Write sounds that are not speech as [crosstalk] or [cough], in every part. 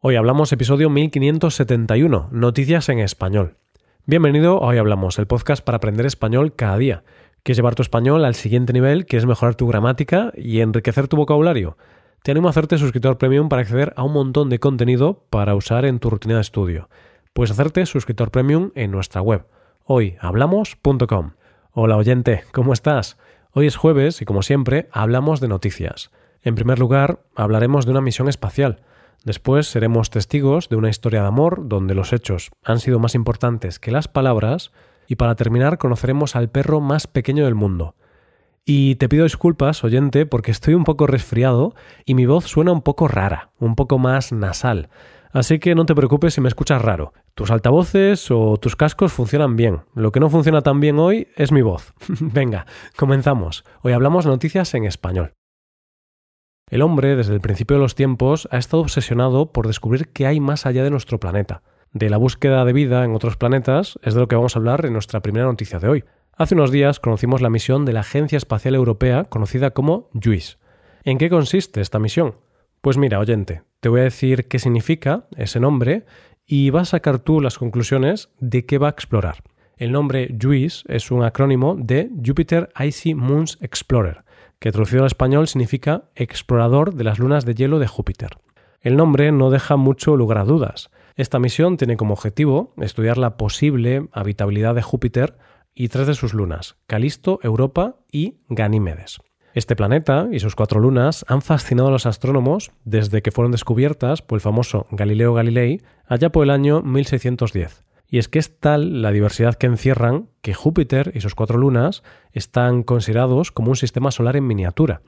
Hoy hablamos episodio 1571, Noticias en Español. Bienvenido a Hoy Hablamos, el podcast para aprender español cada día. ¿Quieres llevar tu español al siguiente nivel? ¿Quieres mejorar tu gramática y enriquecer tu vocabulario? Te animo a hacerte suscriptor premium para acceder a un montón de contenido para usar en tu rutina de estudio. Puedes hacerte suscriptor premium en nuestra web, hoyhablamos.com. Hola oyente, ¿cómo estás? Hoy es jueves y como siempre hablamos de noticias. En primer lugar, hablaremos de una misión espacial. Después seremos testigos de una historia de amor donde los hechos han sido más importantes que las palabras y para terminar conoceremos al perro más pequeño del mundo. Y te pido disculpas, oyente, porque estoy un poco resfriado y mi voz suena un poco rara, un poco más nasal. Así que no te preocupes si me escuchas raro. Tus altavoces o tus cascos funcionan bien. Lo que no funciona tan bien hoy es mi voz. [laughs] Venga, comenzamos. Hoy hablamos noticias en español. El hombre, desde el principio de los tiempos, ha estado obsesionado por descubrir qué hay más allá de nuestro planeta. De la búsqueda de vida en otros planetas es de lo que vamos a hablar en nuestra primera noticia de hoy. Hace unos días conocimos la misión de la Agencia Espacial Europea, conocida como JUICE. ¿En qué consiste esta misión? Pues mira, oyente, te voy a decir qué significa ese nombre y vas a sacar tú las conclusiones de qué va a explorar. El nombre JUICE es un acrónimo de Jupiter Icy Moons Explorer, que traducido al español significa explorador de las lunas de hielo de Júpiter. El nombre no deja mucho lugar a dudas. Esta misión tiene como objetivo estudiar la posible habitabilidad de Júpiter y tres de sus lunas, Calisto, Europa y Ganímedes. Este planeta y sus cuatro lunas han fascinado a los astrónomos desde que fueron descubiertas por el famoso Galileo Galilei allá por el año 1610. Y es que es tal la diversidad que encierran que Júpiter y sus cuatro lunas están considerados como un sistema solar en miniatura.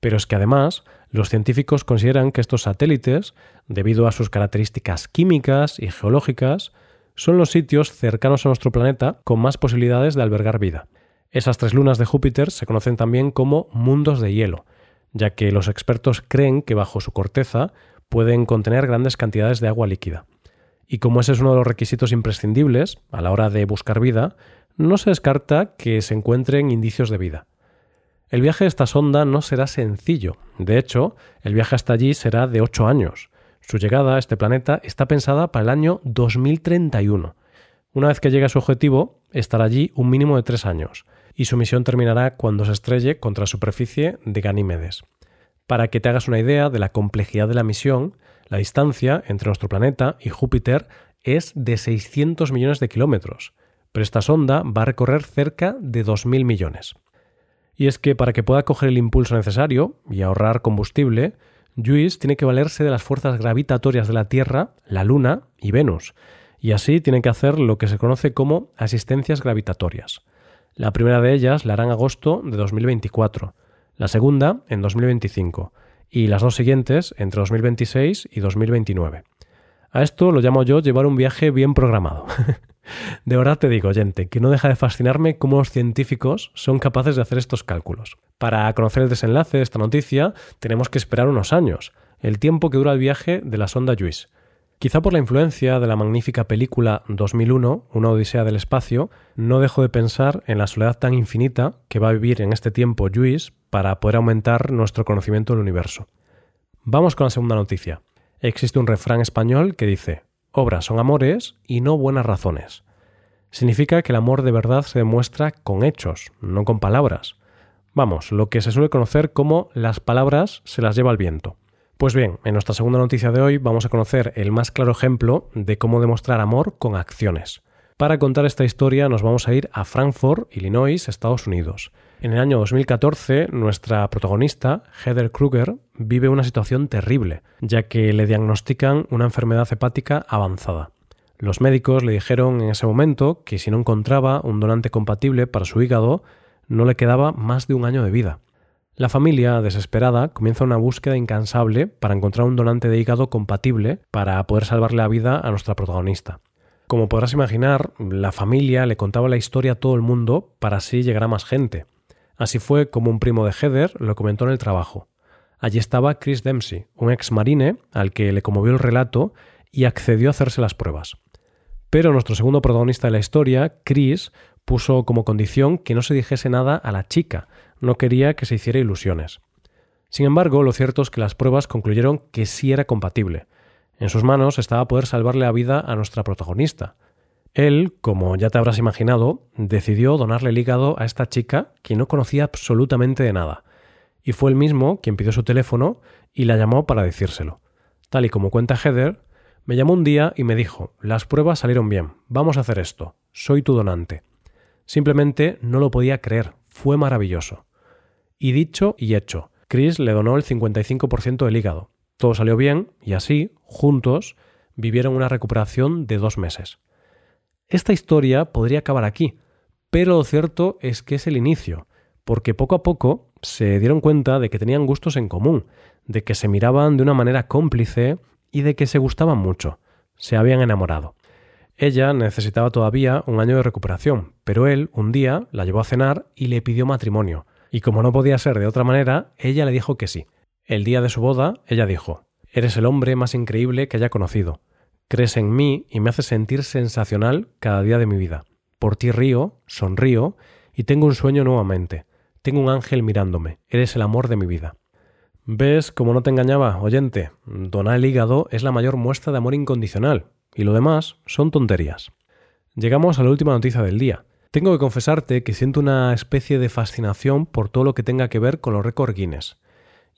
Pero es que además los científicos consideran que estos satélites, debido a sus características químicas y geológicas, son los sitios cercanos a nuestro planeta con más posibilidades de albergar vida. Esas tres lunas de Júpiter se conocen también como mundos de hielo, ya que los expertos creen que bajo su corteza pueden contener grandes cantidades de agua líquida. Y como ese es uno de los requisitos imprescindibles a la hora de buscar vida, no se descarta que se encuentren indicios de vida. El viaje de esta sonda no será sencillo. De hecho, el viaje hasta allí será de ocho años. Su llegada a este planeta está pensada para el año 2031. Una vez que llegue a su objetivo, estará allí un mínimo de tres años, y su misión terminará cuando se estrelle contra la superficie de Ganímedes. Para que te hagas una idea de la complejidad de la misión, la distancia entre nuestro planeta y Júpiter es de 600 millones de kilómetros, pero esta sonda va a recorrer cerca de 2.000 millones. Y es que para que pueda coger el impulso necesario y ahorrar combustible, JUICE tiene que valerse de las fuerzas gravitatorias de la Tierra, la Luna y Venus, y así tiene que hacer lo que se conoce como asistencias gravitatorias. La primera de ellas la hará en agosto de 2024, la segunda en 2025 y las dos siguientes entre 2026 y 2029. A esto lo llamo yo llevar un viaje bien programado. [laughs] de verdad te digo, oyente, que no deja de fascinarme cómo los científicos son capaces de hacer estos cálculos. Para conocer el desenlace de esta noticia tenemos que esperar unos años, el tiempo que dura el viaje de la sonda JUICE. Quizá por la influencia de la magnífica película 2001, Una Odisea del Espacio, no dejo de pensar en la soledad tan infinita que va a vivir en este tiempo Juice para poder aumentar nuestro conocimiento del universo. Vamos con la segunda noticia. Existe un refrán español que dice, obras son amores y no buenas razones. Significa que el amor de verdad se demuestra con hechos, no con palabras. Vamos, lo que se suele conocer como las palabras se las lleva el viento. Pues bien, en nuestra segunda noticia de hoy vamos a conocer el más claro ejemplo de cómo demostrar amor con acciones. Para contar esta historia nos vamos a ir a Frankfurt, Illinois, Estados Unidos. En el año 2014, nuestra protagonista, Heather Kruger, vive una situación terrible, ya que le diagnostican una enfermedad hepática avanzada. Los médicos le dijeron en ese momento que si no encontraba un donante compatible para su hígado, no le quedaba más de un año de vida. La familia, desesperada, comienza una búsqueda incansable para encontrar un donante de hígado compatible para poder salvarle la vida a nuestra protagonista. Como podrás imaginar, la familia le contaba la historia a todo el mundo para así llegar a más gente. Así fue como un primo de Heather lo comentó en el trabajo. Allí estaba Chris Dempsey, un ex marine al que le conmovió el relato y accedió a hacerse las pruebas. Pero nuestro segundo protagonista de la historia, Chris, puso como condición que no se dijese nada a la chica, no quería que se hiciera ilusiones. Sin embargo, lo cierto es que las pruebas concluyeron que sí era compatible. En sus manos estaba poder salvarle la vida a nuestra protagonista. Él, como ya te habrás imaginado, decidió donarle el hígado a esta chica que no conocía absolutamente de nada, y fue él mismo quien pidió su teléfono y la llamó para decírselo. Tal y como cuenta Heather, me llamó un día y me dijo, las pruebas salieron bien, vamos a hacer esto, soy tu donante. Simplemente no lo podía creer, fue maravilloso. Y dicho y hecho, Chris le donó el 55% del hígado. Todo salió bien y así, juntos, vivieron una recuperación de dos meses. Esta historia podría acabar aquí, pero lo cierto es que es el inicio, porque poco a poco se dieron cuenta de que tenían gustos en común, de que se miraban de una manera cómplice y de que se gustaban mucho. Se habían enamorado. Ella necesitaba todavía un año de recuperación, pero él un día la llevó a cenar y le pidió matrimonio. Y como no podía ser de otra manera, ella le dijo que sí. El día de su boda, ella dijo, Eres el hombre más increíble que haya conocido. Crees en mí y me haces sentir sensacional cada día de mi vida. Por ti río, sonrío y tengo un sueño nuevamente. Tengo un ángel mirándome. Eres el amor de mi vida. ¿Ves cómo no te engañaba, oyente? Donar el hígado es la mayor muestra de amor incondicional, y lo demás son tonterías. Llegamos a la última noticia del día. Tengo que confesarte que siento una especie de fascinación por todo lo que tenga que ver con los récords Guinness.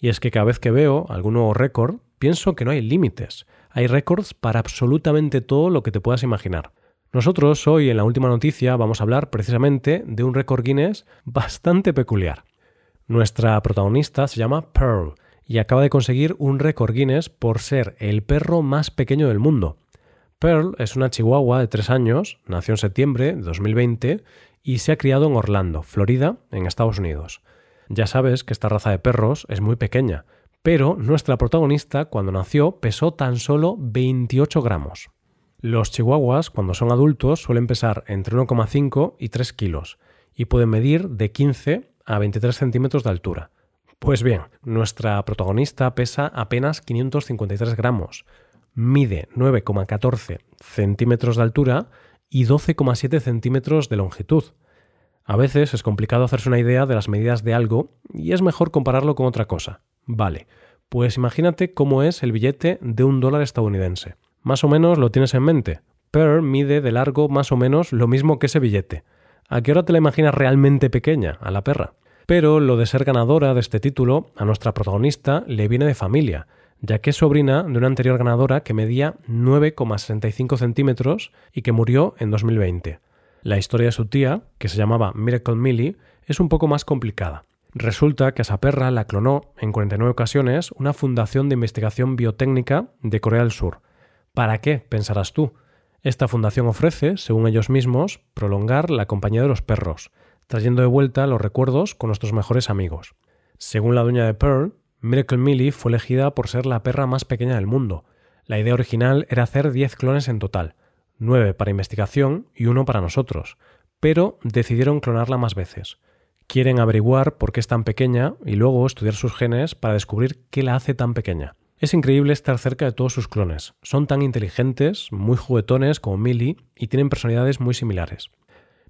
Y es que cada vez que veo algún nuevo récord, pienso que no hay límites. Hay récords para absolutamente todo lo que te puedas imaginar. Nosotros hoy en la última noticia vamos a hablar precisamente de un récord Guinness [laughs] bastante peculiar. Nuestra protagonista se llama Pearl y acaba de conseguir un récord Guinness por ser el perro más pequeño del mundo. Pearl es una chihuahua de 3 años, nació en septiembre de 2020 y se ha criado en Orlando, Florida, en Estados Unidos. Ya sabes que esta raza de perros es muy pequeña, pero nuestra protagonista cuando nació pesó tan solo 28 gramos. Los chihuahuas cuando son adultos suelen pesar entre 1,5 y 3 kilos y pueden medir de 15 a 23 centímetros de altura. Pues bien, nuestra protagonista pesa apenas 553 gramos, mide 9,14 centímetros de altura y 12,7 centímetros de longitud. A veces es complicado hacerse una idea de las medidas de algo y es mejor compararlo con otra cosa. Vale, pues imagínate cómo es el billete de un dólar estadounidense. Más o menos lo tienes en mente. Pearl mide de largo más o menos lo mismo que ese billete. ¿A qué hora te la imaginas realmente pequeña, a la perra? Pero lo de ser ganadora de este título, a nuestra protagonista le viene de familia, ya que es sobrina de una anterior ganadora que medía 9,65 centímetros y que murió en 2020. La historia de su tía, que se llamaba Miracle Millie, es un poco más complicada. Resulta que a esa perra la clonó en 49 ocasiones una fundación de investigación biotécnica de Corea del Sur. ¿Para qué? pensarás tú. Esta fundación ofrece, según ellos mismos, prolongar la compañía de los perros, trayendo de vuelta los recuerdos con nuestros mejores amigos. Según la dueña de Pearl, Miracle Millie fue elegida por ser la perra más pequeña del mundo. La idea original era hacer 10 clones en total, 9 para investigación y uno para nosotros, pero decidieron clonarla más veces quieren averiguar por qué es tan pequeña y luego estudiar sus genes para descubrir qué la hace tan pequeña. Es increíble estar cerca de todos sus clones. Son tan inteligentes, muy juguetones como Millie y tienen personalidades muy similares.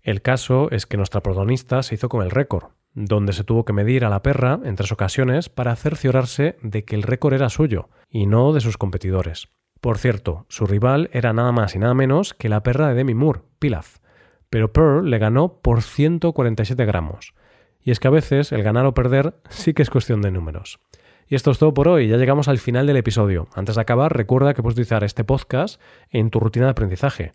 El caso es que nuestra protagonista se hizo con el récord, donde se tuvo que medir a la perra en tres ocasiones para cerciorarse de que el récord era suyo y no de sus competidores. Por cierto, su rival era nada más y nada menos que la perra de Demi Moore, Pilaf, pero Pearl le ganó por 147 gramos, y es que a veces el ganar o perder sí que es cuestión de números. Y esto es todo por hoy, ya llegamos al final del episodio. Antes de acabar, recuerda que puedes utilizar este podcast en tu rutina de aprendizaje,